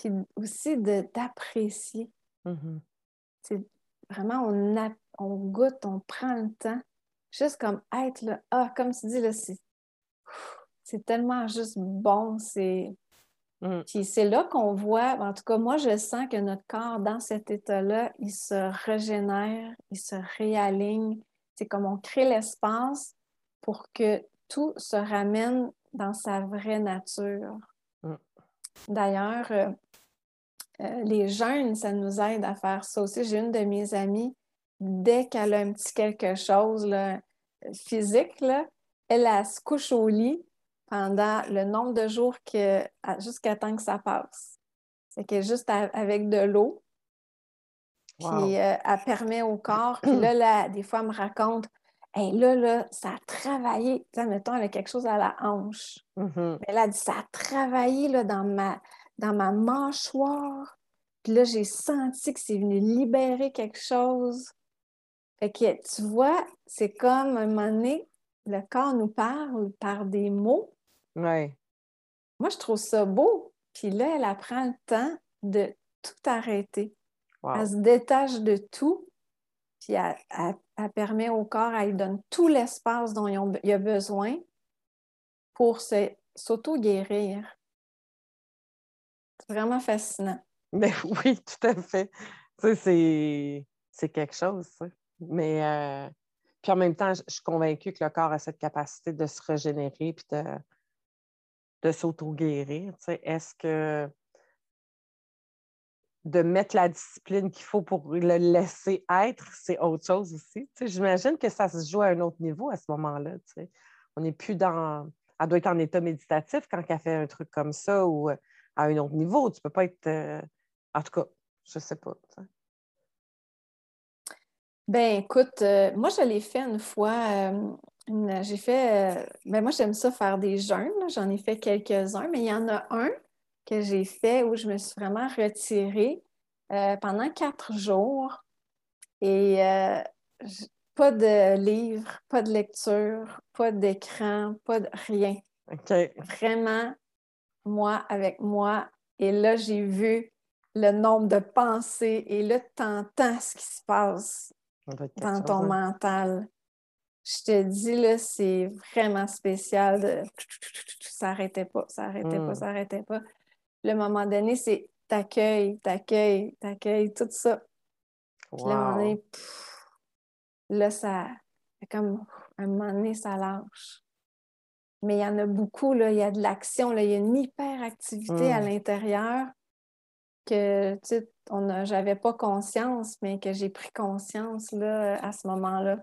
puis aussi d'apprécier. Mm-hmm. C'est vraiment, on, on goûte, on prend le temps, juste comme être là. Ah, comme tu dis, là, c'est tellement juste bon. C'est. Mm. Puis c'est là qu'on voit, en tout cas, moi, je sens que notre corps, dans cet état-là, il se régénère, il se réaligne. C'est comme on crée l'espace pour que tout se ramène dans sa vraie nature. Mm. D'ailleurs, euh, euh, les jeunes, ça nous aide à faire ça aussi. J'ai une de mes amies, dès qu'elle a un petit quelque chose physique, là, elle, se couche au lit pendant le nombre de jours que, jusqu'à temps que ça passe. C'est qu'elle est juste avec de l'eau. Puis euh, elle permet au corps. Puis là, des fois, elle me raconte Hey, là, là, ça a travaillé. Tu mettons, elle a quelque chose à la hanche. Mm-hmm. Elle a dit Ça a travaillé là, dans ma dans ma mâchoire. Puis là, j'ai senti que c'est venu libérer quelque chose. Fait que, tu vois, c'est comme un moment donné, le corps nous parle par des mots. Ouais. Moi, je trouve ça beau. Puis là, elle apprend le temps de tout arrêter. Elle se détache de tout, puis elle, permet au corps, elle lui donne tout l'espace dont il a besoin pour s'auto-guérir. C'est vraiment fascinant. (laughs) Mais oui, tout à fait. c'est quelque chose, ça. Mais euh, Puis en même temps, je suis convaincue que le corps a cette capacité de se régénérer puis de, de s'auto-guérir. Est-ce que de mettre la discipline qu'il faut pour le laisser être, c'est autre chose aussi. J'imagine que ça se joue à un autre niveau à ce moment-là. On n'est plus dans. Elle doit être en état méditatif quand elle fait un truc comme ça ou euh, à un autre niveau. Tu ne peux pas être. Euh, en tout cas, je ne sais pas. Ben écoute, euh, moi je l'ai fait une fois. j'ai fait. ben moi j'aime ça faire des jeûnes. J'en ai fait quelques-uns, mais il y en a un que j'ai fait où je me suis vraiment retirée euh, pendant quatre jours. Et euh, pas de livre, pas de lecture, pas d'écran, pas de rien. Vraiment, moi avec moi. Et là, j'ai vu le nombre de pensées et là, tu entends ce qui se passe dans ton mental. Je te dis, là, c'est vraiment spécial. De... (laughs) Ça n'arrêtait pas, ça n'arrêtait pas, hmm. ça n'arrêtait pas le moment donné, c'est t'accueilles, t'accueilles, t'accueilles, tout ça. Puis là, moment donné, là, ça, comme, un moment donné, ça lâche. Mais il y en a beaucoup, là, il y a de l'action, il y a une hyperactivité à hmm. l'intérieur que, tu sais, j'avais pas conscience, mais que j'ai pris conscience, là, à ce moment-là.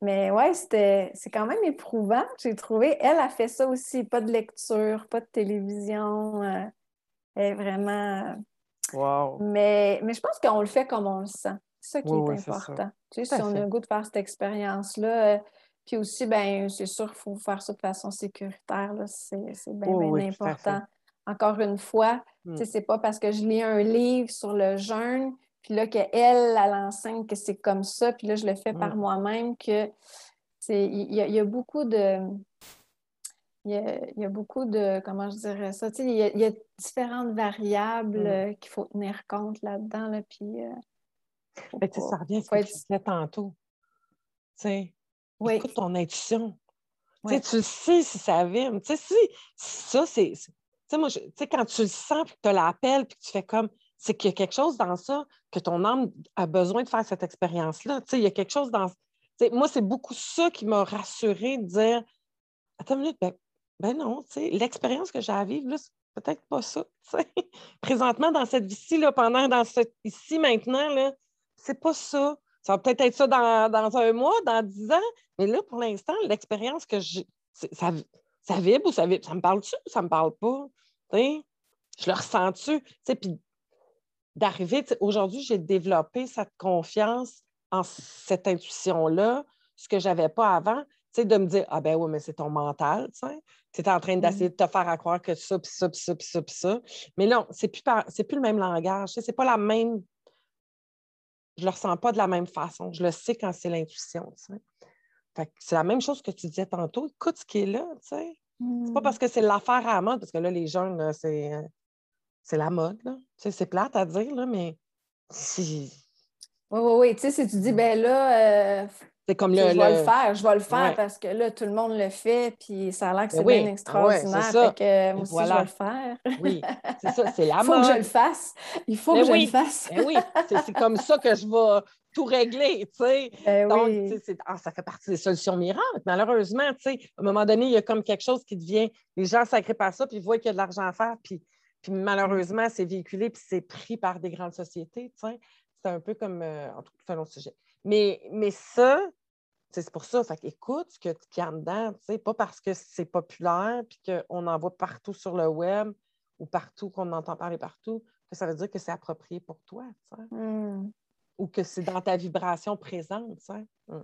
Mais ouais, c'était, c'est quand même éprouvant, j'ai trouvé. Elle a fait ça aussi, pas de lecture, pas de télévision. Euh, est vraiment. Wow. Mais, mais je pense qu'on le fait comme on le sent. C'est ça qui est important. Tu sais, si on a le goût de faire cette expérience-là, euh, puis aussi, ben, c'est sûr qu'il faut faire ça de façon sécuritaire. C'est bien, important. Encore une fois, hmm. c'est pas parce que je lis un livre sur le jeûne, puis là, qu'elle, elle enseigne que c'est comme ça, puis là, je le fais par hmm. moi-même, que il y, a beaucoup de il y, a, beaucoup de, comment je dirais ça, il y a, différentes variables mm. euh, qu'il faut tenir compte là-dedans, là, puis... Euh, ça revient à ce que tu disais tantôt. Écoute ton intuition. Tu sais si ça vient. Tu sais, si, ça, c'est... moi, tu sais, quand tu le sens, puis que tu l'appelles, puis que tu fais comme... C'est qu'il y a quelque chose dans ça que ton âme a besoin de faire cette expérience-là. Tu sais, il y a quelque chose dans... moi, c'est beaucoup ça qui m'a rassurée de dire... Attends une minute, ben, ben non, sais, l'expérience que j'ai à vivre, c'est peut-être pas ça. (laughs) Présentement, dans cette vie-ci, pendant dans cette ici maintenant, c'est pas ça. Ça va peut-être être ça dans, un mois, dans dix ans, mais là, pour l'instant, l'expérience que j'ai, ça, ça vibre ou ça vibre? Ça me parle-tu ou ça me parle pas? Je le ressens-tu? Puis d'arriver, aujourd'hui, j'ai développé cette confiance en cette intuition-là, ce que je n'avais pas avant, de me dire Ah ben oui, mais c'est ton mental, tu sais tu es en train d'essayer mmh. de te faire croire que ça, puis ça, puis ça, puis ça, puis ça. Mais non, c'est plus, plus le même langage. C'est pas la même. Je le ressens pas de la même façon. Je le sais quand c'est l'intuition. C'est la même chose que tu disais tantôt. Écoute ce qui est là. Tu sais. C'est pas mmh. parce que c'est l'affaire à la mode, parce que là, les jeunes, c'est, c'est la mode. Là. c'est plate à dire, là, mais si. Oui, oui, oui. Tu sais, si tu dis, ben là, euh, c'est comme le, Je vais le faire, je vais le faire parce que là, tout le monde le fait, puis ça a l'air que ben c'est bien extraordinaire. fait que moi aussi, je vais le faire. oui, c'est ça, c'est la Il (laughs) faut que je le fasse. Il faut que je le fasse. Ben oui, c'est comme ça que je vais tout régler, tu sais. Ben Donc, ah, ça fait partie des solutions miracles. Malheureusement, tu sais, à un moment donné, il y a comme quelque chose qui devient, les gens s'agripent pas ça, puis ils voient qu'il y a de l'argent à faire, puis, puis malheureusement, c'est véhiculé, puis c'est pris par des grandes sociétés, tu sais. C'est un peu comme, euh, en tout cas, c'est un autre sujet. Mais, mais ça, c'est pour ça. Fait écoute ce qu'il y a dedans, pas parce que c'est populaire puis qu'on en voit partout sur le web ou partout, qu'on entend parler partout, que ça veut dire que c'est approprié pour toi. Mmh. Ou que c'est dans ta vibration présente. Mmh.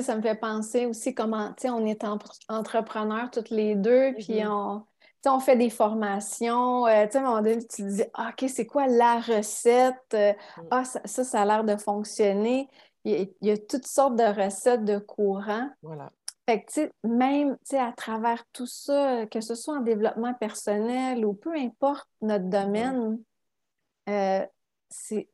ça me fait penser aussi comment on est entrepreneurs toutes les deux, puis mm-hmm. on, on fait des formations. Euh, à un moment donné, tu te dis ah, OK, c'est quoi la recette? Euh, mm. Ah, ça, ça, ça, a l'air de fonctionner il y, a, toutes sortes de recettes de courants. Voilà. Fait que, même à travers tout ça, que ce soit en développement personnel ou peu importe notre domaine, euh, c'est,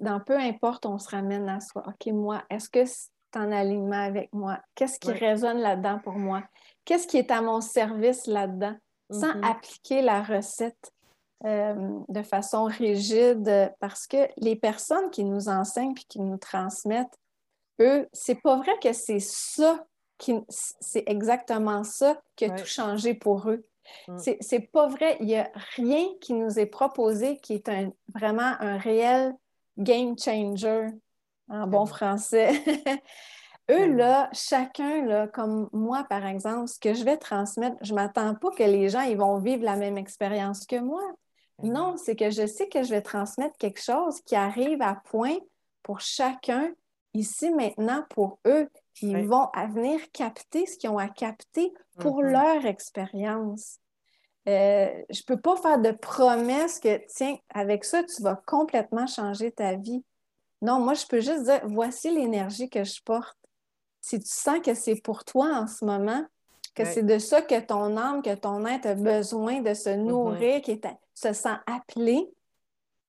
dans peu importe, on se ramène à soi. OK, moi, est-ce que c'est en alignement avec moi? Qu'est-ce qui résonne là-dedans pour moi? Qu'est-ce qui est à mon service là-dedans? Sans mm-hmm. appliquer la recette. Euh, de façon rigide parce que les personnes qui nous enseignent puis qui nous transmettent, eux, c'est pas vrai que c'est ça qui, c'est exactement ça qui a tout changé pour eux. Mm. C'est pas vrai. Il n'y a rien qui nous est proposé qui est un, vraiment un réel game changer en bon français. (laughs) Eux, mm. là, chacun, là, comme moi, par exemple, ce que je vais transmettre, je ne m'attends pas que les gens ils vont vivre la même expérience que moi. Mm. Non, c'est que je sais que je vais transmettre quelque chose qui arrive à point pour chacun, ici, maintenant, pour eux. Puis ils vont venir capter ce qu'ils ont à capter pour mm-hmm. leur expérience. Euh, je ne peux pas faire de promesse que, tiens, avec ça, tu vas complètement changer ta vie. Non, moi, je peux juste dire, voici l'énergie que je porte. Si tu sens que c'est pour toi en ce moment, que c'est de ça que ton âme, que ton être a besoin de se mm-hmm. nourrir, qui se sent appelé,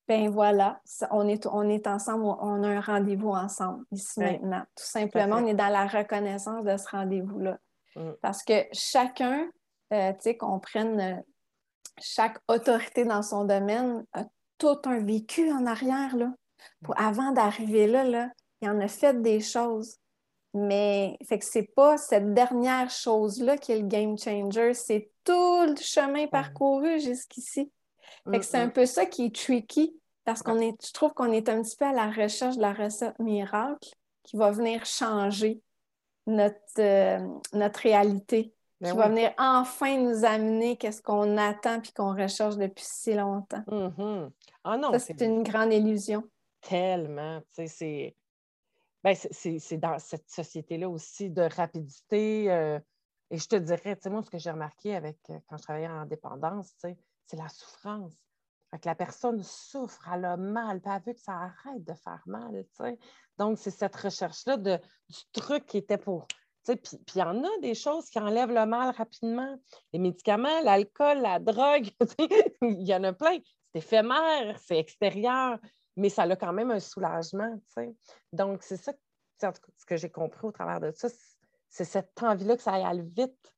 ben voilà, on est, on est ensemble, on a un rendez-vous ensemble ici maintenant. Tout simplement, on est dans la reconnaissance de ce rendez-vous-là. Mm. Parce que chacun euh, qu'on prenne euh, chaque autorité dans son domaine a tout un vécu en arrière. Là. Pour, avant d'arriver là, là, il en a fait des choses. Mais fait que c'est pas cette dernière chose-là qui est le game changer, c'est tout le chemin parcouru jusqu'ici. Fait que c'est un peu ça qui est tricky parce qu'on est, je trouve qu'on est un petit peu à la recherche de la recette miracle qui va venir changer notre, euh, notre réalité. Ben qui va venir enfin nous amener qu'est-ce qu'on attend puis qu'on recherche depuis si longtemps. Mm-hmm. Ah non, Ça, c'est une grande illusion. Tellement. C'est ben, dans cette société-là aussi de rapidité. Euh, et je te dirais, moi, ce que j'ai remarqué avec euh, quand je travaillais en indépendance, c'est la souffrance. la personne souffre, elle a mal, puis elle veut que ça arrête de faire mal. Donc, c'est cette recherche-là du truc qui était pour puis il y en a des choses qui enlèvent le mal rapidement. Les médicaments, l'alcool, la drogue, (laughs) il y en a plein. C'est éphémère, c'est extérieur, mais ça a quand même un soulagement. Donc, c'est ça ce que j'ai compris au travers de ça, c'est cette envie-là que ça aille vite.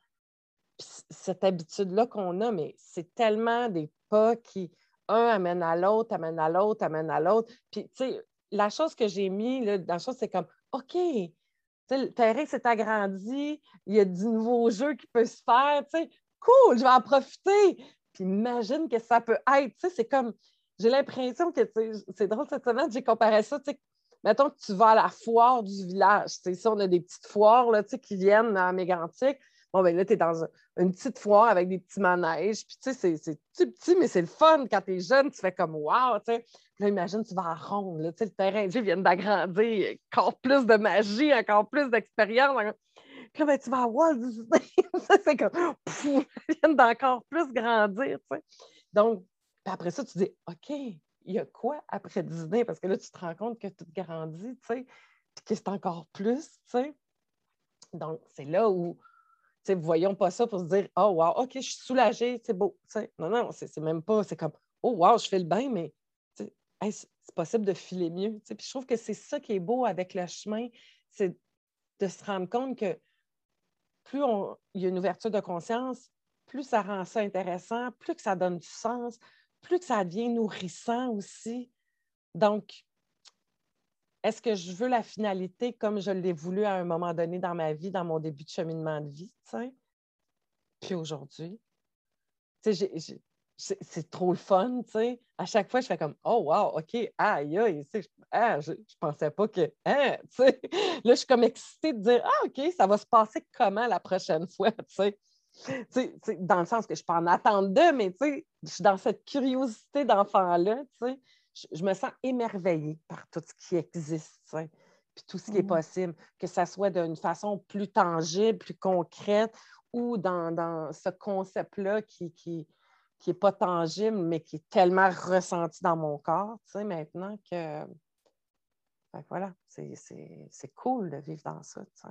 cette habitude-là qu'on a, mais c'est tellement des pas qui, un amène à l'autre, amène à l'autre, amène à l'autre. Puis, tu sais, la chose que j'ai mis, là, la chose, c'est comme, OK, le terrain s'est agrandi, il y a du nouveau jeu qui peut se faire. Cool, je vais en profiter. Puis imagine que ça peut être. C'est comme, j'ai l'impression que c'est drôle cette semaine, j'ai comparé ça. Mettons que tu vas à la foire du village. Ici, on a des petites foires là, qui viennent à Mégantic. Bon, ben là, tu es dans une petite foire avec des petits manèges. Puis, tu sais, c'est tout petit, mais c'est le fun. Quand tu es jeune, tu fais comme wow, tu sais. là, imagine, tu vas à ronde, là, tu sais, le terrain vient d'agrandir, encore plus de magie, encore plus d'expérience. Puis ben, tu vas à Walt Disney. (laughs) c'est comme, pfff, vient d'encore plus grandir, tu sais. Donc, après ça, tu dis, OK, il y a quoi après Disney? Parce que là, tu te rends compte que tout grandit, tu sais, puis que c'est encore plus, tu sais. Donc, c'est là où voyons pas ça pour se dire Oh, wow, OK, je suis soulagée, c'est beau. non, non, c'est même pas, c'est comme Oh, wow, je fais le bain, mais c'est possible de filer mieux. Puis je trouve que c'est ça qui est beau avec le chemin, c'est de se rendre compte que plus il y a une ouverture de conscience, plus ça rend ça intéressant, plus que ça donne du sens, plus que ça devient nourrissant aussi. Donc, est-ce que je veux la finalité comme je l'ai voulu à un moment donné dans ma vie, dans mon début de cheminement de vie, Puis aujourd'hui, c'est trop le fun, À chaque fois, je fais comme Oh wow, OK, aïe, aïe, ah, je, je pensais pas que. Hein, (laughs) Là, je suis comme excitée de dire Ah, OK, ça va se passer comment la prochaine fois, dans le sens que je peux en attendre deux, mais je suis dans cette curiosité d'enfant-là, je, me sens émerveillée par tout ce qui existe, puis tout ce qui est mmh possible, que ça soit d'une façon plus tangible, plus concrète, ou dans, ce concept-là qui, qui qui n'est pas tangible, mais qui est tellement ressenti dans mon corps, tu sais, maintenant que, voilà, c'est cool de vivre dans ça, tu sais.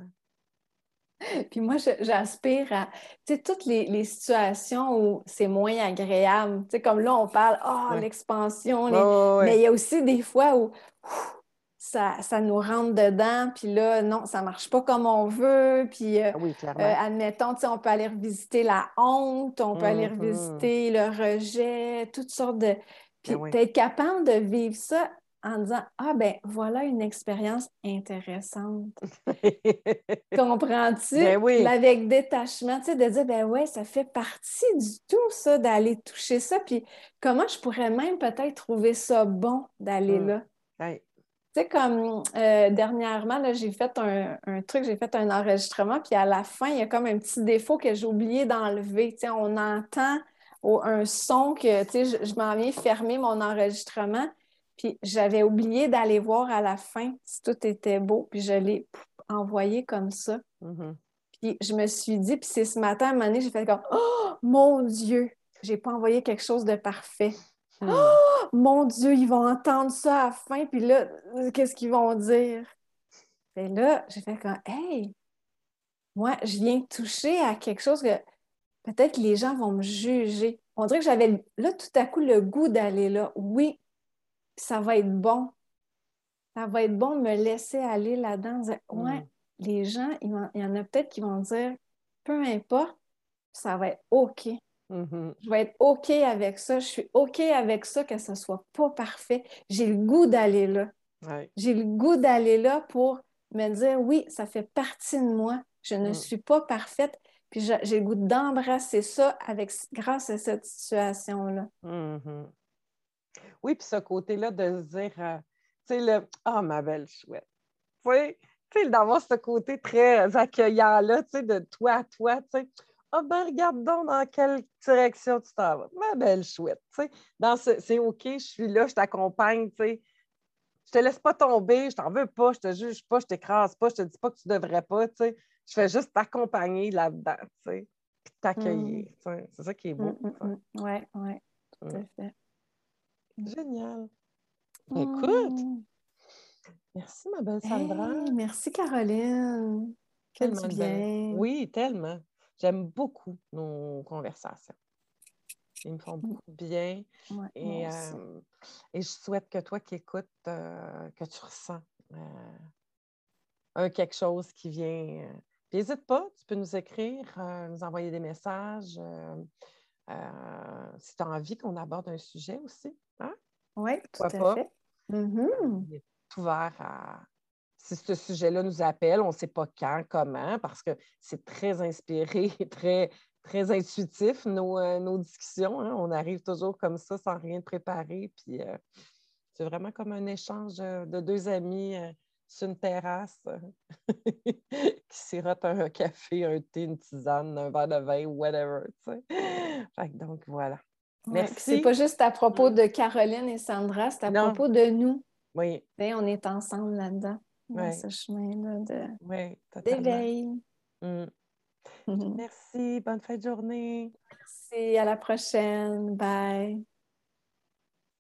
Puis moi, j'aspire à, toutes les, situations où c'est moins agréable. Comme là, on parle, oh, l'expansion, mais il y a aussi des fois où ça, nous rentre dedans, puis là, non, ça ne marche pas comme on veut. Puis, euh, oui, euh, admettons, on peut aller revisiter la honte, on peut aller mm-hmm. revisiter le rejet, toutes sortes de... Puis, ben être capable de vivre ça en disant Ah, ben voilà une expérience intéressante. (laughs) Comprends-tu? Ben oui. Avec détachement, tu sais, de dire Ben ouais, ça fait partie du tout, ça, d'aller toucher ça. Puis comment je pourrais même peut-être trouver ça bon d'aller Mm. là? Tu sais, comme euh, dernièrement, là, j'ai fait un, un truc, j'ai fait un enregistrement, puis à la fin, il y a comme un petit défaut que j'ai oublié d'enlever. Tu sais, on entend un son que, tu sais, je, je m'en viens fermer mon enregistrement, puis j'avais oublié d'aller voir à la fin si tout était beau, puis je l'ai envoyé comme ça. Mhm. Puis je me suis dit, puis c'est ce matin, à un moment donné, j'ai fait comme « Oh, mon Dieu! J'ai pas envoyé quelque chose de parfait. » Hmm. Oh, mon Dieu, ils vont entendre ça à la fin, puis là, qu'est-ce qu'ils vont dire? Et là, j'ai fait comme, hey, moi, je viens toucher à quelque chose que peut-être les gens vont me juger. On dirait que j'avais là tout à coup le goût d'aller là. Oui, ça va être bon. Ça va être bon de me laisser aller là-dedans. dire, ouais, Mm. les gens, il y en a peut-être qui vont dire, peu importe, ça va être OK. Mhm. Je vais être OK avec ça. Je suis OK avec ça, que ce soit pas parfait. J'ai le goût d'aller là. Ouais. J'ai le goût d'aller là pour me dire oui, ça fait partie de moi. Je ne Mm. suis pas parfaite. Puis j'ai le goût d'embrasser ça avec, grâce à cette situation-là. Mhm. Oui, puis ce côté-là de se dire, euh, tu sais, le Ah, ma belle chouette. Tu sais, d'avoir ce côté très accueillant-là, tu sais, de toi à toi, tu sais. Ah, ben, regarde donc dans quelle direction tu t'en vas. Ma belle chouette, tu sais. Dans ce, c'est OK, je suis là, je t'accompagne, tu sais. Je te laisse pas tomber, je t'en veux pas, je te juge pas, je t'écrase pas, je te dis pas que tu devrais pas, tu sais. Je fais juste t'accompagner là-dedans, tu sais, puis t'accueillir, tu sais. C'est ça qui est beau. Mm, mm, mm. Ouais, ouais, tout à fait. Génial. Écoute, Mm. merci, ma belle Sandra. Hey, merci Caroline. Tellement bien. Oui, tellement. J'aime beaucoup nos conversations. Ils me font beaucoup bien. Ouais, Et, euh, et je souhaite que toi qui écoutes, euh, que tu ressens euh, un quelque chose qui vient. Puis n'hésite pas, tu peux nous écrire, nous envoyer des messages. Euh, si tu as envie qu'on aborde un sujet aussi. Hein? Oui, tout Pourquoi à pas? fait. Mhm. Il est ouvert à. Si ce sujet-là nous appelle, on ne sait pas quand, comment, parce que c'est très inspiré, (laughs) très, très intuitif, nos, euh, nos discussions. hein. On arrive toujours comme ça, sans rien préparer. Puis euh, c'est vraiment comme un échange de deux amis sur une terrasse euh, (laughs) qui sirotent un café, un thé, une tisane, un verre de vin, whatever. Fait que donc, voilà. Ouais, Merci. C'est pas juste à propos Mm. de Caroline et Sandra, c'est à Non. propos de nous. Oui, on est ensemble là-dedans, dans Ouais. ce chemin-là de- oui, d'éveil. Mm. Merci. Merci, bonne fin de journée. À la prochaine. Bye.